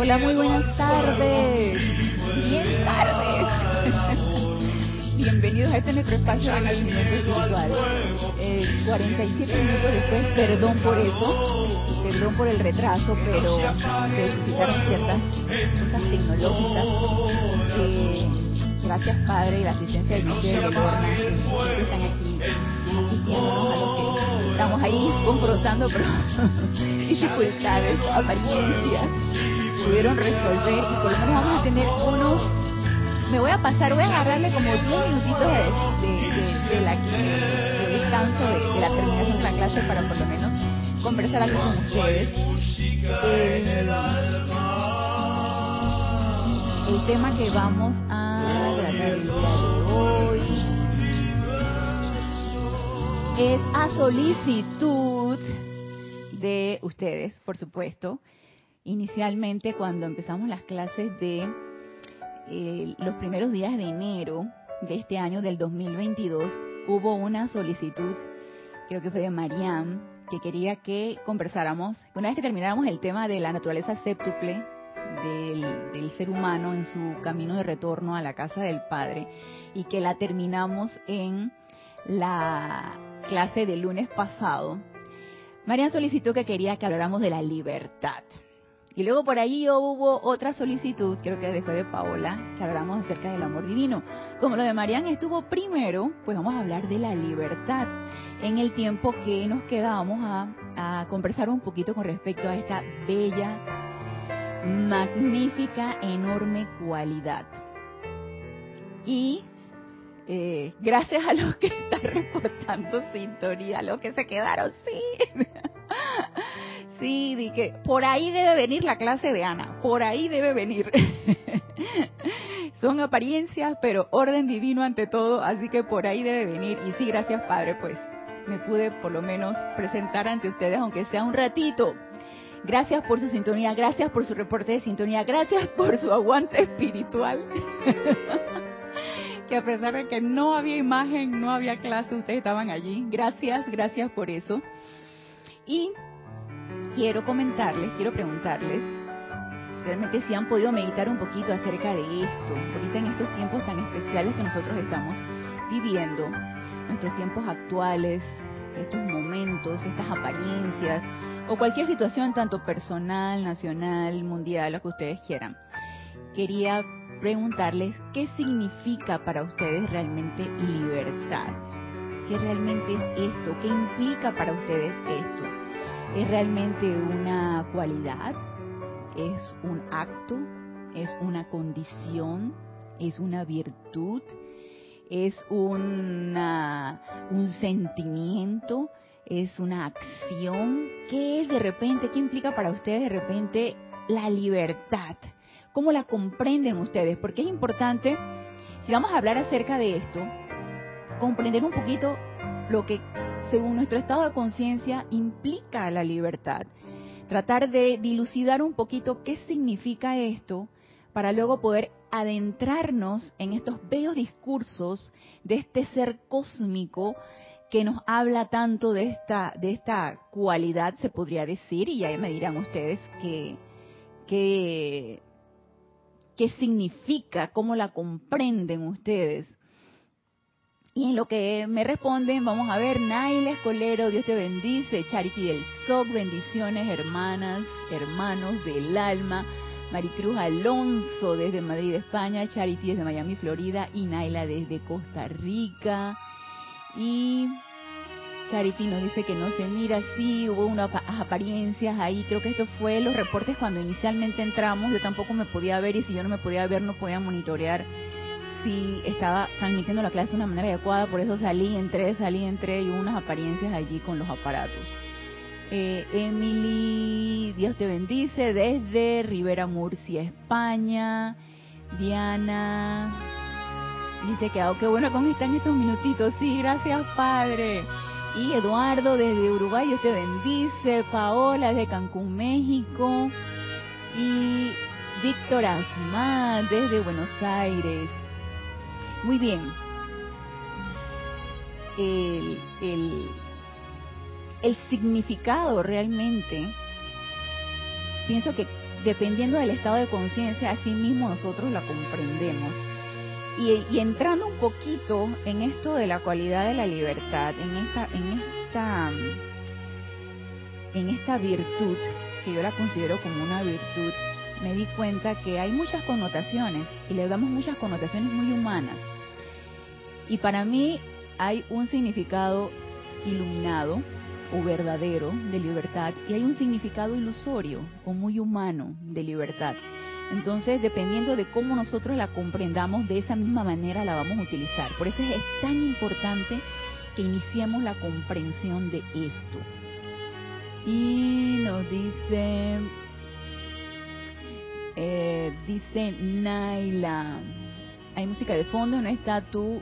Hola, muy buenas tardes. Bien tardes. Bienvenidos a este nuestro espacio de nacimiento espiritual. Eh, 47 minutos después, perdón por eso, perdón por el retraso, pero se suscitaron ciertas cosas tecnológicas. Eh, gracias Padre y la asistencia de Luis de Lorna, que están aquí asistiéndonos a los que estamos ahí confrontando dificultades, apariencias, pudieron resolver y por lo menos vamos a tener unos me voy a pasar, voy a agarrarle como 10 minutitos de, de, de, la, de descanso de, la terminación de la clase para por lo menos conversar algo con ustedes. El, el tema que vamos a tratar hoy es a solicitud de ustedes, por supuesto. Inicialmente, cuando empezamos las clases de eh, los primeros días de enero de este año del 2022, hubo una solicitud, creo que fue de Mariam, que quería que conversáramos, una vez que termináramos el tema de la naturaleza séptuple del, del, ser humano en su camino de retorno a la casa del Padre, y que la terminamos en la clase del lunes pasado, Mariam solicitó que quería que habláramos de la libertad. Y luego por ahí hubo otra solicitud, creo que después de Paola, que hablamos acerca del amor divino. Como lo de Marian estuvo primero, pues vamos a hablar de la libertad en el tiempo que nos quedamos a, a conversar un poquito con respecto a esta bella, magnífica, enorme cualidad. Y eh, gracias a los que están reportando sintonía, a los que se quedaron, sí. Sí, di que por ahí debe venir la clase de Ana, por ahí debe venir. Son apariencias, pero orden divino ante todo, así que por ahí debe venir. Y sí, gracias Padre, pues me pude por lo menos presentar ante ustedes, aunque sea un ratito. Gracias por su sintonía, gracias por su reporte de sintonía, gracias por su aguante espiritual. que a pesar de que no había imagen, no había clase, ustedes estaban allí. Gracias, gracias por eso. Y quiero comentarles, quiero preguntarles, realmente si han podido meditar un poquito acerca de esto, ahorita en estos tiempos tan especiales que nosotros estamos viviendo, nuestros tiempos actuales, estos momentos, estas apariencias, o cualquier situación, tanto personal, nacional, mundial, lo que ustedes quieran. Quería preguntarles qué significa para ustedes realmente libertad. ¿Qué realmente es esto? ¿Qué implica para ustedes esto? ¿Es realmente una cualidad? ¿Es un acto? ¿Es una condición? ¿Es una virtud? ¿Es un sentimiento? ¿Es una acción? ¿Qué es de repente? ¿Qué implica para ustedes de repente la libertad? ¿Cómo la comprenden ustedes? Porque es importante, si vamos a hablar acerca de esto, comprender un poquito lo que, según nuestro estado de conciencia, implica la libertad. Tratar de dilucidar un poquito qué significa esto para luego poder adentrarnos en estos bellos discursos de este ser cósmico que nos habla tanto de esta, de esta cualidad, se podría decir, y ya me dirán ustedes que, que qué significa, cómo la comprenden ustedes. Y en lo que me responden, vamos a ver, Naila Escolero, Dios te bendice, Charity del SOC, bendiciones hermanas, hermanos del alma, Maricruz Alonso desde Madrid, España, Charity desde Miami, Florida, y Naila desde Costa Rica. Y Charity nos dice que no se mira, sí, hubo unas apariencias ahí, creo que esto fue los reportes cuando inicialmente entramos, yo tampoco me podía ver y si yo no me podía ver no podía monitorear si estaba transmitiendo la clase de una manera adecuada, por eso salí, entré, salí, entré y hubo unas apariencias allí con los aparatos. Eh, Emily, Dios te bendice, desde Rivera Murcia, España. Diana dice que, oh, qué bueno cómo están estos minutitos. Sí, gracias, Padre. Y Eduardo desde Uruguay, Dios te bendice. Paola desde Cancún, México. Y Víctor Asma desde Buenos Aires. Muy bien. El, el, significado realmente, pienso que dependiendo del estado de conciencia, así mismo nosotros la comprendemos. Y, entrando un poquito en esto de la cualidad de la libertad, en esta, en esta, en esta virtud, que yo la considero como una virtud, me di cuenta que hay muchas connotaciones y le damos muchas connotaciones muy humanas. Y para mí hay un significado iluminado o verdadero de libertad y hay un significado ilusorio o muy humano de libertad. Entonces, dependiendo de cómo nosotros la comprendamos, de esa misma manera la vamos a utilizar. Por eso es tan importante que iniciemos la comprensión de esto. Y nos dice, eh, dice Naila, hay música de fondo, no está tu,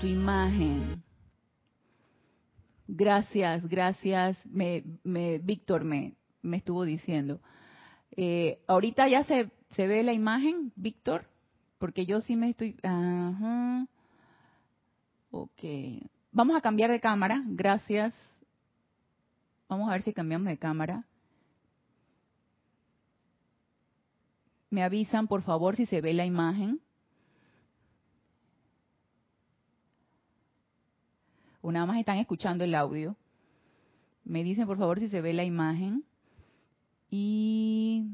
tu imagen. Gracias, gracias. Me, me, Víctor me, me estuvo diciendo. Eh, ahorita ya se, se ve la imagen, Víctor, porque yo sí me estoy... Ok. Vamos a cambiar de cámara, gracias. Vamos a ver si cambiamos de cámara. Me avisan, por favor, si se ve la imagen. O nada más están escuchando el audio. Me dicen, por favor, si se ve la imagen. Y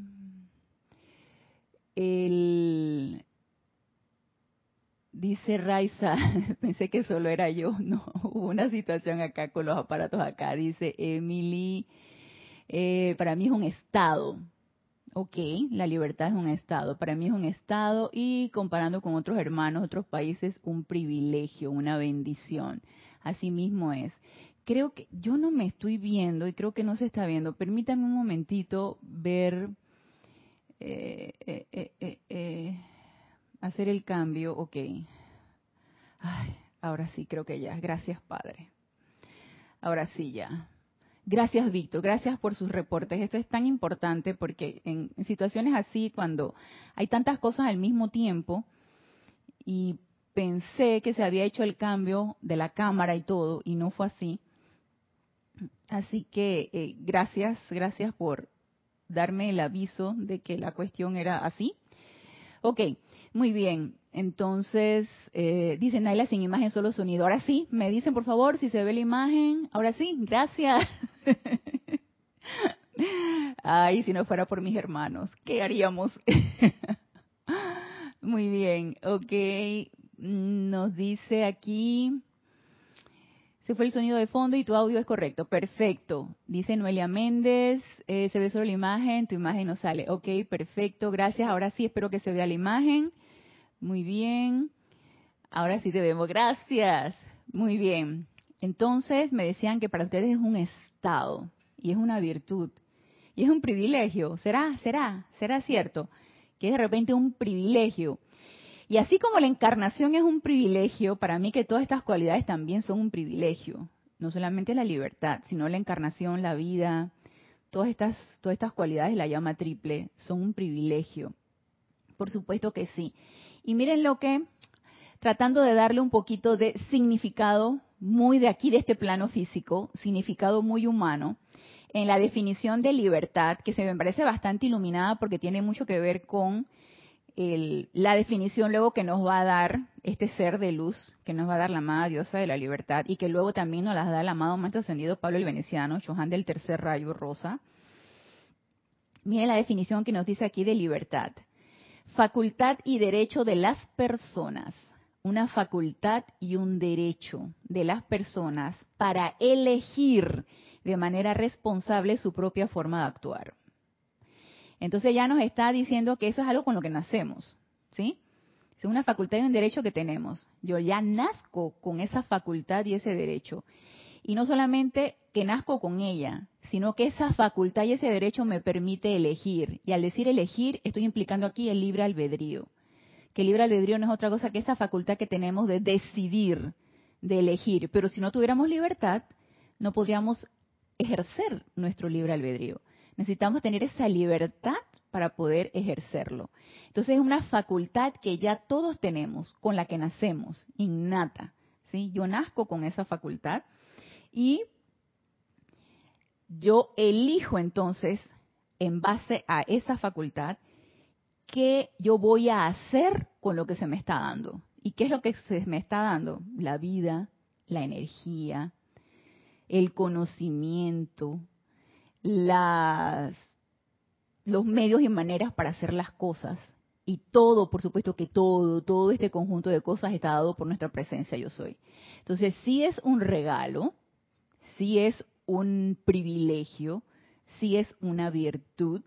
el dice Raiza, pensé que solo era yo, no, hubo una situación acá con los aparatos acá, dice Emily, eh, para mí es un estado, ok, la libertad es un estado, para mí es un estado y comparando con otros hermanos, otros países, un privilegio, una bendición, así mismo es creo que yo no me estoy viendo y creo que no se está viendo. Permítame un momentito ver, eh, eh, eh, hacer el cambio. Ok. Ay, ahora sí, creo que ya. Gracias, Padre. Ahora sí, ya. Gracias, Víctor. Gracias por sus reportes. Esto es tan importante porque en situaciones así, cuando hay tantas cosas al mismo tiempo y pensé que se había hecho el cambio de la cámara y todo, y no fue así. Así que eh, gracias, gracias por darme el aviso de que la cuestión era así. Ok, muy bien. Entonces, eh, Naila sin imagen, solo sonido. Ahora sí, me dicen por favor si se ve la imagen. Ahora sí, gracias. Ay, si no fuera por mis hermanos, ¿qué haríamos? Muy bien, ok. Nos dice aquí, se fue el sonido de fondo y tu audio es correcto. Perfecto. Dice Noelia Méndez, eh, se ve solo la imagen, tu imagen no sale. Ok, perfecto. Gracias. Ahora sí, espero que se vea la imagen. Muy bien. Ahora sí te vemos. Gracias. Muy bien. Entonces me decían que para ustedes es un estado y es una virtud y es un privilegio. ¿Será? ¿Será? ¿Será cierto? Que es de repente un privilegio y así como la encarnación es un privilegio, para mí que todas estas cualidades también son un privilegio. No solamente la libertad, sino la encarnación, la vida, todas estas, todas estas cualidades de la llama triple son un privilegio. Por supuesto que sí. Y miren lo que, tratando de darle un poquito de significado muy de aquí, de este plano físico, significado muy humano, en la definición de libertad, que se me parece bastante iluminada porque tiene mucho que ver con la definición luego que nos va a dar este ser de luz, que nos va a dar la amada diosa de la libertad y que luego también nos las da el amado maestro ascendido Pablo el Veneciano, Chohan del tercer rayo rosa. Miren la definición que nos dice aquí de libertad. Facultad y derecho de las personas. Una facultad y un derecho de las personas para elegir de manera responsable su propia forma de actuar. Entonces ya nos está diciendo que eso es algo con lo que nacemos, ¿sí? Es una facultad y un derecho que tenemos. Yo ya nazco con esa facultad y ese derecho. Y no solamente que nazco con ella, sino que esa facultad y ese derecho me permite elegir. Y al decir elegir, estoy implicando aquí el libre albedrío. Que el libre albedrío no es otra cosa que esa facultad que tenemos de decidir, de elegir. Pero si no tuviéramos libertad, no podríamos ejercer nuestro libre albedrío. Necesitamos tener esa libertad para poder ejercerlo. Entonces es una facultad que ya todos tenemos, con la que nacemos, innata. ¿sí? Yo nazco con esa facultad y yo elijo entonces en base a esa facultad, qué yo voy a hacer con lo que se me está dando. ¿Y qué es lo que se me está dando? La vida, la energía, el conocimiento, las, los medios y maneras para hacer las cosas. Y todo, por supuesto que todo, todo este conjunto de cosas está dado por nuestra presencia yo soy. Entonces, sí es un regalo, sí es un privilegio, sí es una virtud.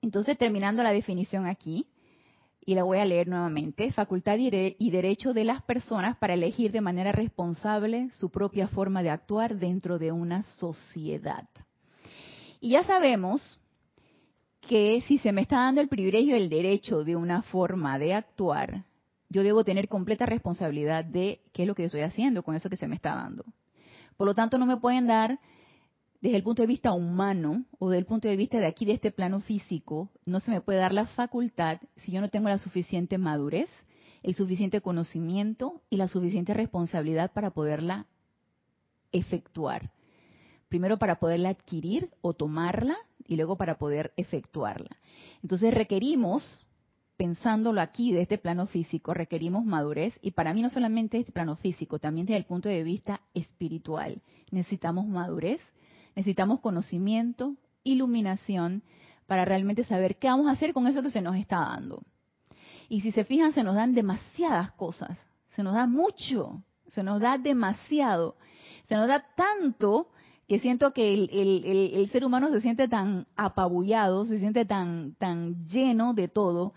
Entonces, terminando la definición aquí, y la voy a leer nuevamente, facultad y derecho de las personas para elegir de manera responsable su propia forma de actuar dentro de una sociedad. Y ya sabemos que si se me está dando el privilegio, el derecho de una forma de actuar, yo debo tener completa responsabilidad de qué es lo que yo estoy haciendo con eso que se me está dando. Por lo tanto, no me pueden dar desde el punto de vista humano o desde el punto de vista de aquí, de este plano físico, no se me puede dar la facultad si yo no tengo la suficiente madurez, el suficiente conocimiento y la suficiente responsabilidad para poderla efectuar. Primero para poderla adquirir o tomarla y luego para poder efectuarla. Entonces requerimos, pensándolo aquí de este plano físico, requerimos madurez y para mí no solamente este plano físico, también desde el punto de vista espiritual. Necesitamos madurez Necesitamos conocimiento, iluminación, para realmente saber qué vamos a hacer con eso que se nos está dando. Y si se fijan, se nos dan demasiadas cosas, se nos da mucho, se nos da demasiado, se nos da tanto que siento que el, ser humano se siente tan apabullado, se siente tan, tan lleno de todo,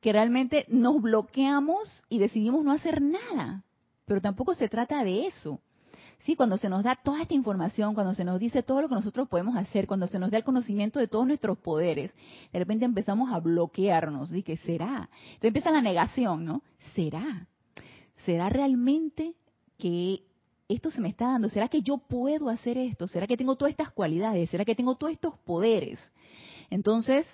que realmente nos bloqueamos y decidimos no hacer nada. Pero tampoco se trata de eso. Sí, cuando se nos da toda esta información, cuando se nos dice todo lo que nosotros podemos hacer, cuando se nos da el conocimiento de todos nuestros poderes, de repente empezamos a bloquearnos. ¿Y que será? Entonces empieza la negación, ¿no? ¿Será? ¿Será realmente que esto se me está dando? ¿Será que yo puedo hacer esto? ¿Será que tengo todas estas cualidades? ¿Será que tengo todos estos poderes? Entonces,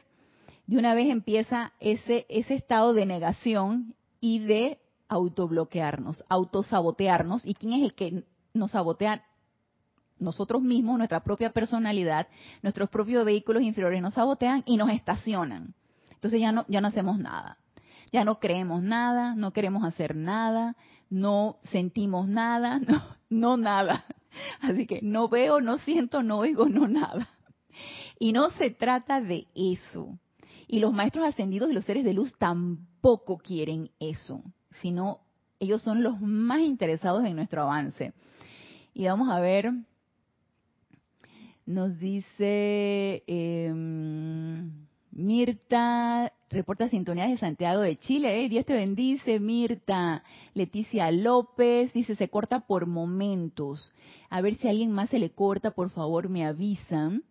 de una vez empieza ese estado de negación y de autobloquearnos, autosabotearnos. ¿Y quién es el que nos sabotean nosotros mismos, nuestra propia personalidad, nuestros propios vehículos inferiores nos sabotean y nos estacionan. Entonces ya no, ya no hacemos nada. Ya no creemos nada, no queremos hacer nada, no sentimos nada, no, no nada. Así que no veo, no siento, no oigo, no nada. Y no se trata de eso. Y los maestros ascendidos y los seres de luz tampoco quieren eso, sino ellos son los más interesados en nuestro avance. Y vamos a ver, nos dice em, Mirta, reporta sintonía de Santiago de Chile. Dios te bendice, Mirta. Leticia López dice, se corta por momentos. A ver si a alguien más se le corta, por favor, me avisan.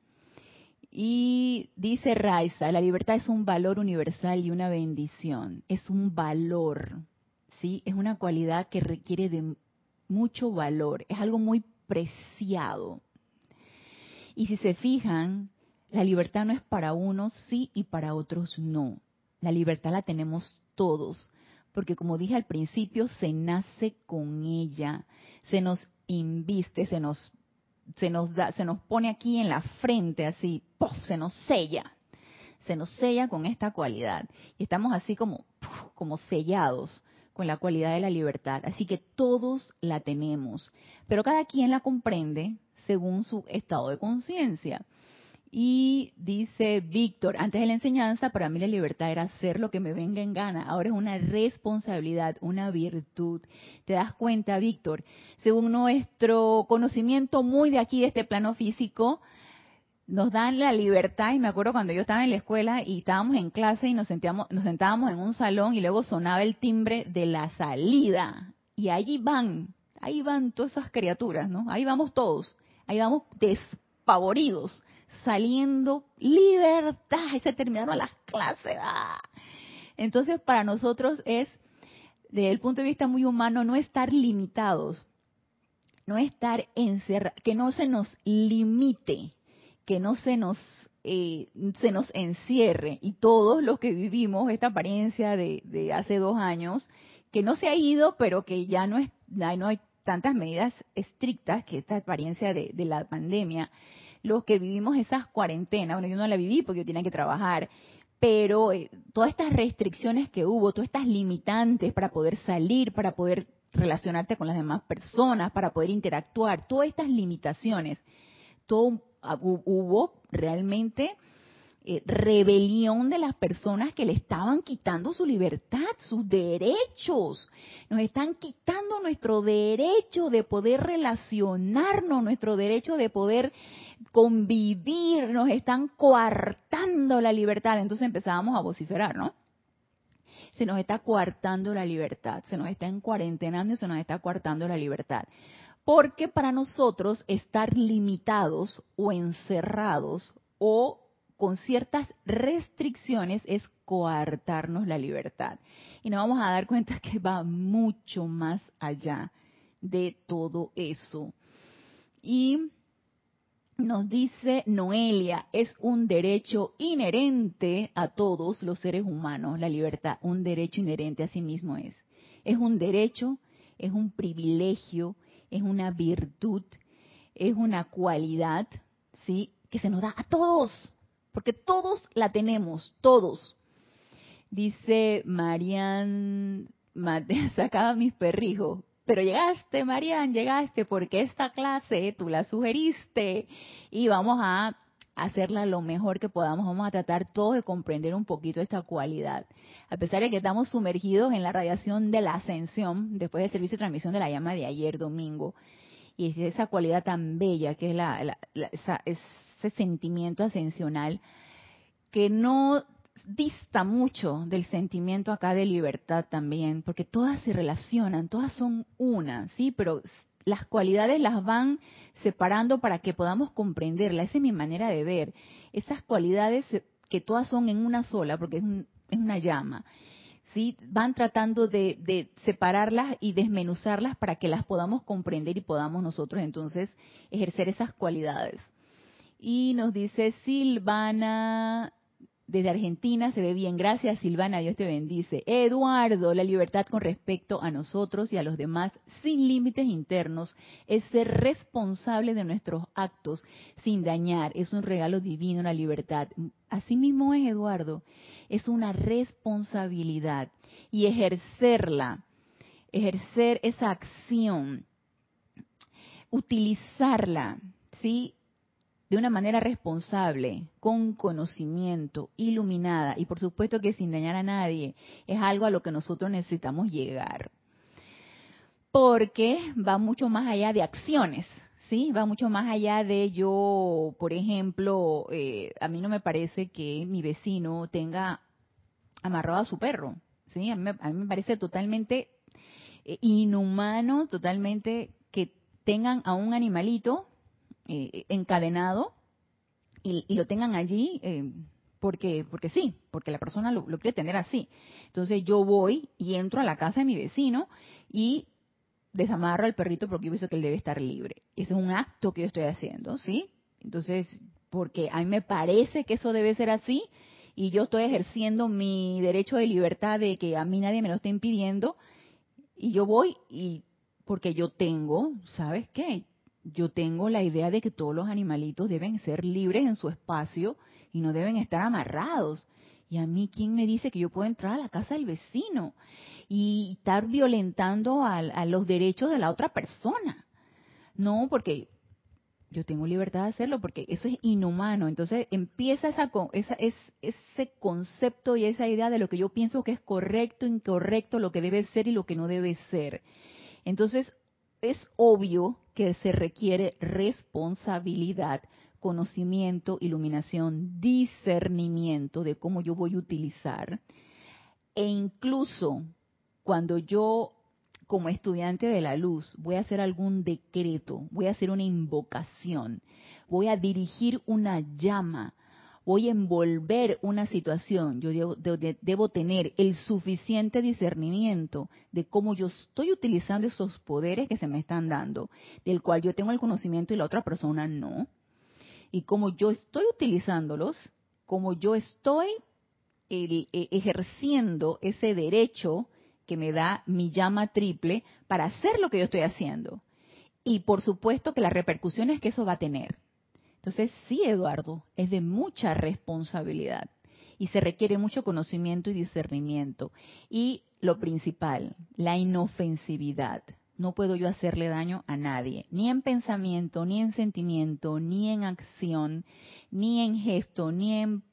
Y dice Raiza, la libertad es un valor universal y una bendición. Es un valor, Es una cualidad que requiere de mucho valor, es algo muy preciado. Y si se fijan, la libertad no es para unos sí y para otros no. La libertad la tenemos todos, porque como dije al principio, se nace con ella, se nos inviste, se nos se nos da, se nos pone aquí en la frente así, se nos sella. Se nos sella con esta cualidad y estamos así como como sellados con la cualidad de la libertad. Así que todos la tenemos, pero cada quien la comprende según su estado de conciencia. Y dice Víctor, antes de la enseñanza, para mí la libertad era hacer lo que me venga en gana. Ahora es una responsabilidad, una virtud. ¿Te das cuenta, Víctor? Según nuestro conocimiento muy de aquí, de este plano físico, nos dan la libertad y me acuerdo cuando yo estaba en la escuela y estábamos en clase y nos sentíamos, nos sentábamos en un salón y luego sonaba el timbre de la salida y allí van, ahí van todas esas criaturas, ¿no? Ahí vamos todos, ahí vamos despavoridos, saliendo libertad, y se terminaron las clases. ¡ah! Entonces para nosotros es, desde el punto de vista muy humano, no estar limitados, no estar encerrados, que no se nos limite que no se nos eh, se nos encierre. Y todos los que vivimos esta apariencia de, de, hace dos años que no se ha ido pero que ya no es no hay tantas medidas estrictas que esta apariencia de, la pandemia. Los que vivimos esas cuarentenas, bueno, yo no la viví porque yo tenía que trabajar, pero eh, todas estas restricciones que hubo, todas estas limitantes para poder salir, para poder relacionarte con las demás personas, para poder interactuar, todas estas limitaciones, todo hubo realmente eh, rebelión de las personas que le estaban quitando su libertad, sus derechos. Nos están quitando nuestro derecho de poder relacionarnos, nuestro derecho de poder convivir, nos están coartando la libertad. Entonces empezábamos a vociferar, ¿no? Se nos está coartando la libertad, se nos está encuarentenando y se nos está coartando la libertad. Porque para nosotros estar limitados o encerrados o con ciertas restricciones es coartarnos la libertad. Y nos vamos a dar cuenta que va mucho más allá de todo eso. Y nos dice Noelia, es un derecho inherente a todos los seres humanos, la libertad, un derecho inherente a sí mismo es. Es un derecho, es un privilegio, es una virtud, es una cualidad, ¿sí? Que se nos da a todos, porque todos la tenemos, todos. Dice Marian, sacaba mis perrijos, pero llegaste, Marian, llegaste porque esta clase tú la sugeriste y vamos a hacerla lo mejor que podamos. Vamos a tratar todos de comprender un poquito esta cualidad. A pesar de que estamos sumergidos en la radiación de la ascensión, después del servicio de transmisión de la llama de ayer domingo, y es esa cualidad tan bella que es la, esa, ese sentimiento ascensional que no dista mucho del sentimiento acá de libertad también, porque todas se relacionan, todas son una, ¿sí? Pero las cualidades las van separando para que podamos comprenderla. Esa es mi manera de ver. Esas cualidades que todas son en una sola, porque es, una llama, ¿sí? Van tratando de separarlas y desmenuzarlas para que las podamos comprender y podamos nosotros entonces ejercer esas cualidades. Y nos dice Silvana, desde Argentina, se ve bien. Gracias Silvana, Dios te bendice. Eduardo, la libertad con respecto a nosotros y a los demás, sin límites internos, es ser responsable de nuestros actos sin dañar. Es un regalo divino la libertad. Así mismo es Eduardo. Es una responsabilidad. Y ejercerla, ejercer esa acción, utilizarla, ¿sí? De una manera responsable, con conocimiento, iluminada y por supuesto que sin dañar a nadie, es algo a lo que nosotros necesitamos llegar. Porque va mucho más allá de acciones, ¿sí? Va mucho más allá de yo, por ejemplo, eh, a mí no me parece que mi vecino tenga amarrado a su perro, ¿sí? A mí, me parece totalmente eh, inhumano, totalmente que tengan a un animalito eh, encadenado y, lo tengan allí eh, porque porque sí, porque la persona lo, quiere tener así. Entonces yo voy y entro a la casa de mi vecino y desamarro al perrito porque yo pienso que él debe estar libre. Ese es un acto que yo estoy haciendo, ¿sí? Entonces, porque a mí me parece que eso debe ser así y yo estoy ejerciendo mi derecho de libertad de que a mí nadie me lo esté impidiendo y yo voy y porque yo tengo, ¿sabes qué? Yo tengo la idea de que todos los animalitos deben ser libres en su espacio y no deben estar amarrados. Y a mí, ¿quién me dice que yo puedo entrar a la casa del vecino y estar violentando a, los derechos de la otra persona? No, porque yo tengo libertad de hacerlo, porque eso es inhumano. Entonces empieza esa, esa, ese concepto y esa idea de lo que yo pienso que es correcto, incorrecto, lo que debe ser y lo que no debe ser. Entonces, es obvio que se requiere responsabilidad, conocimiento, iluminación, discernimiento de cómo yo voy a utilizar. E incluso cuando yo, como estudiante de la luz, voy a hacer algún decreto, voy a hacer una invocación, voy a dirigir una llama, voy a envolver una situación, yo debo, tener el suficiente discernimiento de cómo yo estoy utilizando esos poderes que se me están dando, del cual yo tengo el conocimiento y la otra persona no. Y cómo yo estoy utilizándolos, como yo estoy e, ejerciendo ese derecho que me da mi llama triple para hacer lo que yo estoy haciendo. Y por supuesto que las repercusiones que eso va a tener. Entonces, sí, Eduardo, es de mucha responsabilidad y se requiere mucho conocimiento y discernimiento. Y lo principal, la inofensividad. No puedo yo hacerle daño a nadie, ni en pensamiento, ni en sentimiento, ni en acción, ni en gesto, ni en,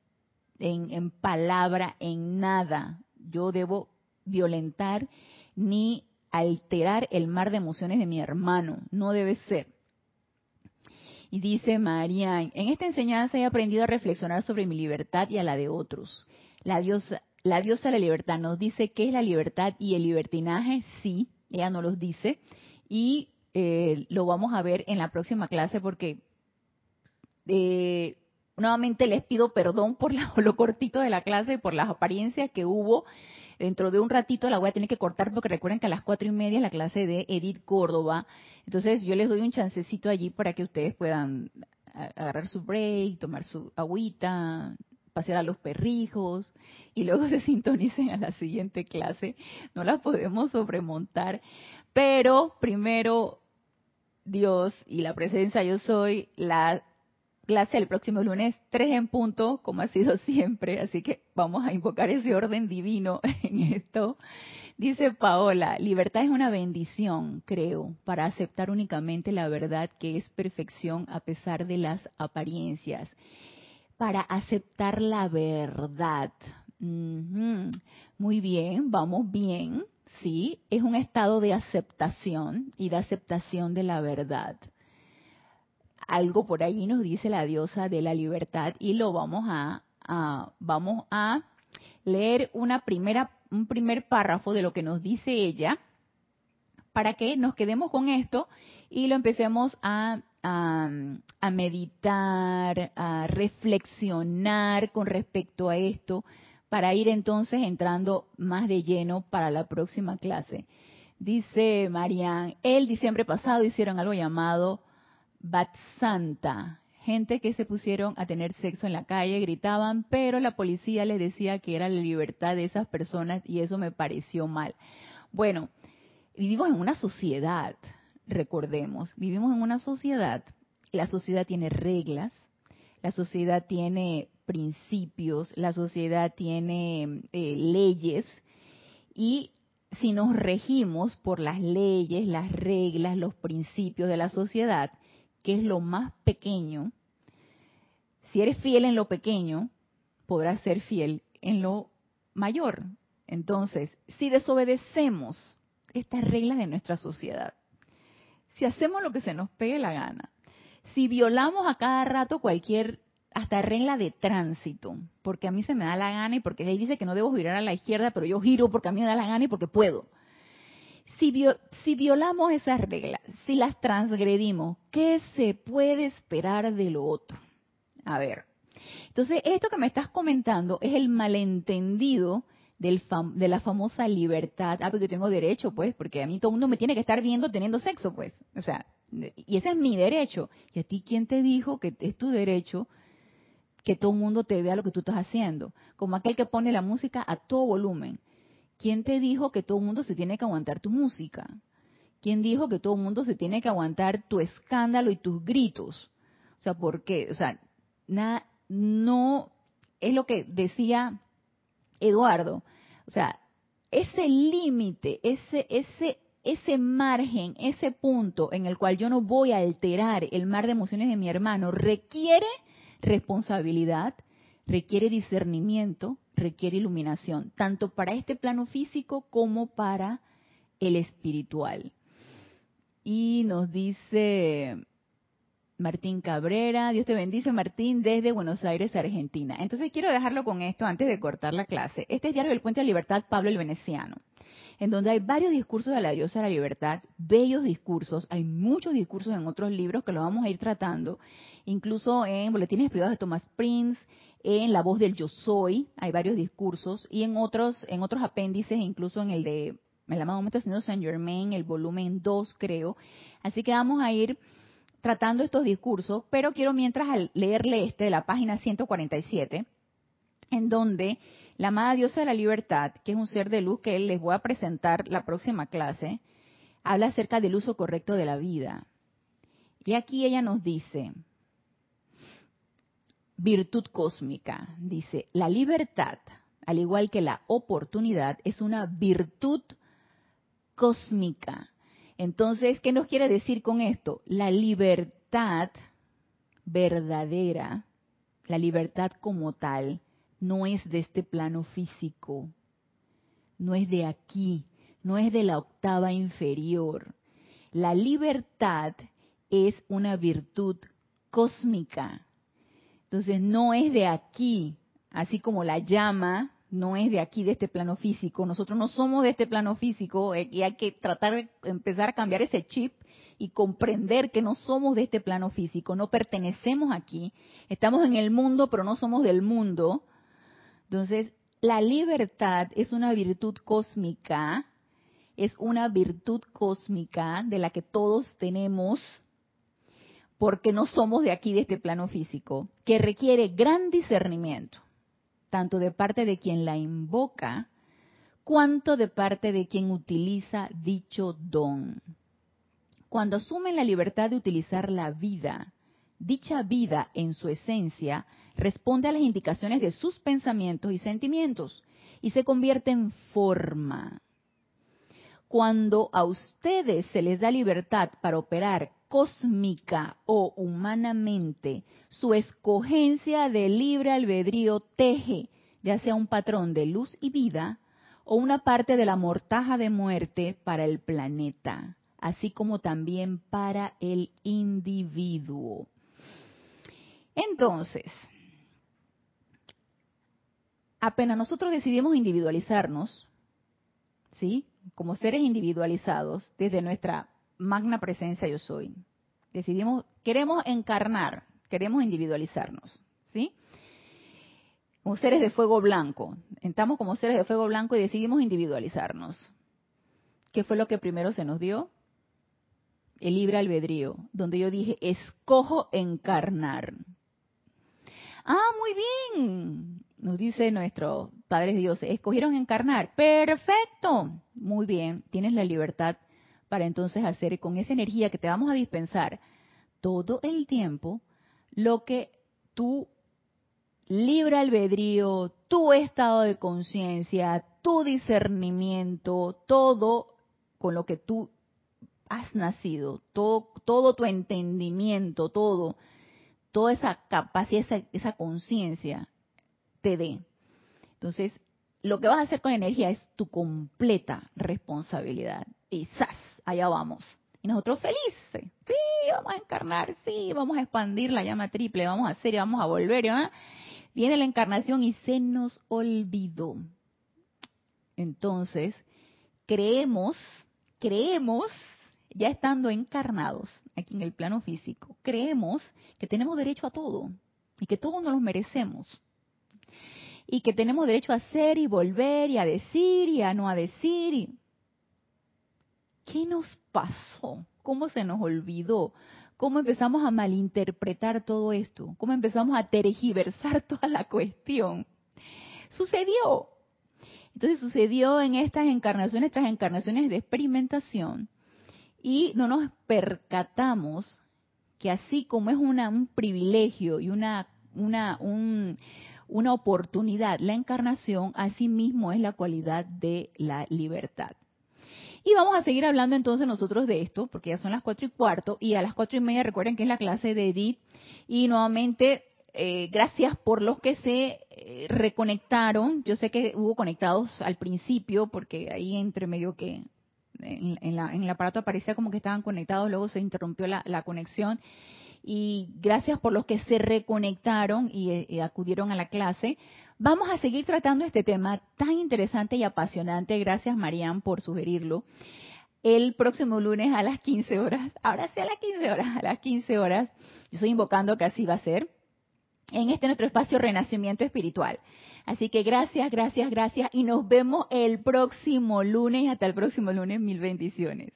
en, palabra, en nada. Yo debo violentar ni alterar el mar de emociones de mi hermano. No debe ser. Y dice Marian, en esta enseñanza he aprendido a reflexionar sobre mi libertad y a la de otros. La diosa, la diosa de la libertad nos dice qué es la libertad y el libertinaje, sí, ella nos los dice. Y eh, lo vamos a ver en la próxima clase porque eh, nuevamente les pido perdón por lo cortito de la clase y por las apariencias que hubo. Dentro de un ratito la voy a tener que cortar porque recuerden que a las cuatro y media es la clase de Edith Córdoba. Entonces yo les doy un chancecito allí para que ustedes puedan agarrar su break, tomar su agüita, pasear a los perrijos y luego se sintonicen a la siguiente clase. No la podemos sobremontar, pero primero Dios y la presencia yo soy, la clase el próximo lunes, tres en punto, como ha sido siempre, así que vamos a invocar ese orden divino en esto. Dice Paola, libertad es una bendición, creo, para aceptar únicamente la verdad que es perfección a pesar de las apariencias para aceptar la verdad. Muy bien, vamos bien. Sí, es un estado de aceptación y de aceptación de la verdad. Algo por allí nos dice la diosa de la libertad y lo vamos a, vamos a leer una primera, un primer párrafo de lo que nos dice ella para que nos quedemos con esto y lo empecemos a a, meditar, a reflexionar con respecto a esto, para ir entonces entrando más de lleno para la próxima clase. Dice Marian, el diciembre pasado hicieron algo llamado Bat Santa, gente que se pusieron a tener sexo en la calle, gritaban, pero la policía les decía que era la libertad de esas personas y eso me pareció mal. Bueno, vivimos en una sociedad recordemos, vivimos en una sociedad, la sociedad tiene reglas, la sociedad tiene principios, la sociedad tiene eh, leyes y si nos regimos por las leyes, las reglas, los principios de la sociedad, que es lo más pequeño, si eres fiel en lo pequeño, podrás ser fiel en lo mayor. Entonces, si desobedecemos estas reglas de nuestra sociedad, si hacemos lo que se nos pegue la gana, si violamos a cada rato cualquier hasta regla de tránsito, porque a mí se me da la gana y porque ahí dice que no debo girar a la izquierda, pero yo giro porque a mí me da la gana y porque puedo. Si, violamos esas reglas, si las transgredimos, ¿qué se puede esperar de lo otro? A ver, entonces esto que me estás comentando es el malentendido de la famosa libertad. Ah, porque yo tengo derecho, pues, porque a mí todo el mundo me tiene que estar viendo teniendo sexo, pues. O sea, y ese es mi derecho. ¿Y a ti quién te dijo que es tu derecho que todo el mundo te vea lo que tú estás haciendo? Como aquel que pone la música a todo volumen. ¿Quién te dijo que todo el mundo se tiene que aguantar tu música? ¿Quién dijo que todo el mundo se tiene que aguantar tu escándalo y tus gritos? O sea, ¿por qué? O sea, nada, no es lo que decía Eduardo, o sea, ese límite, ese, ese, ese margen, ese punto en el cual yo no voy a alterar el mar de emociones de mi hermano, requiere responsabilidad, requiere discernimiento, requiere iluminación, tanto para este plano físico como para el espiritual. Y nos dice Martín Cabrera. Dios te bendice, Martín, desde Buenos Aires, Argentina. Entonces quiero dejarlo con esto antes de cortar la clase. Este es Diario del Puente de Libertad, Pablo el Veneciano, en donde hay varios discursos de la diosa de la libertad, bellos discursos. Hay muchos discursos en otros libros que lo vamos a ir tratando, incluso en Boletines Privados de Thomas Prince, en La Voz del Yo Soy, hay varios discursos, y en otros, en otros apéndices, incluso en el de el amado momento Señor Saint Germain, el volumen 2, creo. Así que vamos a ir tratando estos discursos, pero quiero mientras leerle este de la página 147, en donde la amada diosa de la libertad, que es un ser de luz que les voy a presentar la próxima clase, habla acerca del uso correcto de la vida. Y aquí ella nos dice, virtud cósmica. Dice, la libertad, al igual que la oportunidad, es una virtud cósmica. Entonces, ¿qué nos quiere decir con esto? La libertad verdadera, la libertad como tal, no es de este plano físico, no es de aquí, no es de la octava inferior. La libertad es una virtud cósmica. Entonces no es de aquí, así como la llama no es de aquí, de este plano físico. Nosotros no somos de este plano físico eh, y hay que tratar de empezar a cambiar ese chip y comprender que no somos de este plano físico, no pertenecemos aquí, estamos en el mundo, pero no somos del mundo. Entonces, la libertad es una virtud cósmica, es una virtud cósmica de la que todos tenemos porque no somos de aquí, de este plano físico, que requiere gran discernimiento, tanto de parte de quien la invoca, cuanto de parte de quien utiliza dicho don. Cuando asumen la libertad de utilizar la vida, dicha vida en su esencia responde a las indicaciones de sus pensamientos y sentimientos y se convierte en forma. Cuando a ustedes se les da libertad para operar cósmica o humanamente, su escogencia de libre albedrío teje, ya sea un patrón de luz y vida o una parte de la mortaja de muerte para el planeta, así como también para el individuo. Entonces, apenas nosotros decidimos individualizarnos, ¿sí? Como seres individualizados desde nuestra magna presencia yo soy. Decidimos, queremos encarnar, queremos individualizarnos, ¿sí? Como seres de fuego blanco. Estamos como seres de fuego blanco y decidimos individualizarnos. ¿Qué fue lo que primero se nos dio? El libre albedrío, donde yo dije, escojo encarnar. Ah, muy bien, nos dice nuestro Padre Dios, escogieron encarnar. Perfecto, muy bien, tienes la libertad para entonces hacer con esa energía que te vamos a dispensar todo el tiempo lo que tu libre albedrío, tu estado de conciencia, tu discernimiento, todo con lo que tú has nacido, todo, todo tu entendimiento, todo, toda esa capacidad, esa, esa conciencia te dé. Entonces, lo que vas a hacer con energía es tu completa responsabilidad. Y ¡zas! Allá vamos. Y nosotros felices, sí, vamos a encarnar, sí, vamos a expandir la llama triple, vamos a hacer y vamos a volver. Viene la encarnación y se nos olvidó. Entonces, creemos, creemos, ya estando encarnados aquí en el plano físico, creemos que tenemos derecho a todo y que todos nos lo merecemos. Y que tenemos derecho a hacer y volver y a decir y a no a decir. Y ¿qué nos pasó? ¿Cómo se nos olvidó? ¿Cómo empezamos a malinterpretar todo esto? ¿Cómo empezamos a tergiversar toda la cuestión? Sucedió. Entonces sucedió en estas encarnaciones tras encarnaciones de experimentación y no nos percatamos que así como es un privilegio y una, una, una oportunidad la encarnación, así mismo es la cualidad de la libertad. Y vamos a seguir hablando entonces nosotros de esto, porque ya son las cuatro y cuarto, y a las cuatro y media recuerden que es la clase de Edith. Y nuevamente, eh, gracias por los que se eh, reconectaron. Yo sé que hubo conectados al principio, porque ahí entre medio que en, el aparato aparecía como que estaban conectados, luego se interrumpió la, conexión. Y gracias por los que se reconectaron y eh, acudieron a la clase. Vamos a seguir tratando este tema tan interesante y apasionante. Gracias, Marian, por sugerirlo. El próximo lunes a las 15 horas, ahora sí a las 15 horas, a las 15 horas, yo estoy invocando que así va a ser, en este nuestro espacio Renacimiento Espiritual. Así que gracias, gracias, gracias y nos vemos el próximo lunes. Hasta el próximo lunes, mil bendiciones.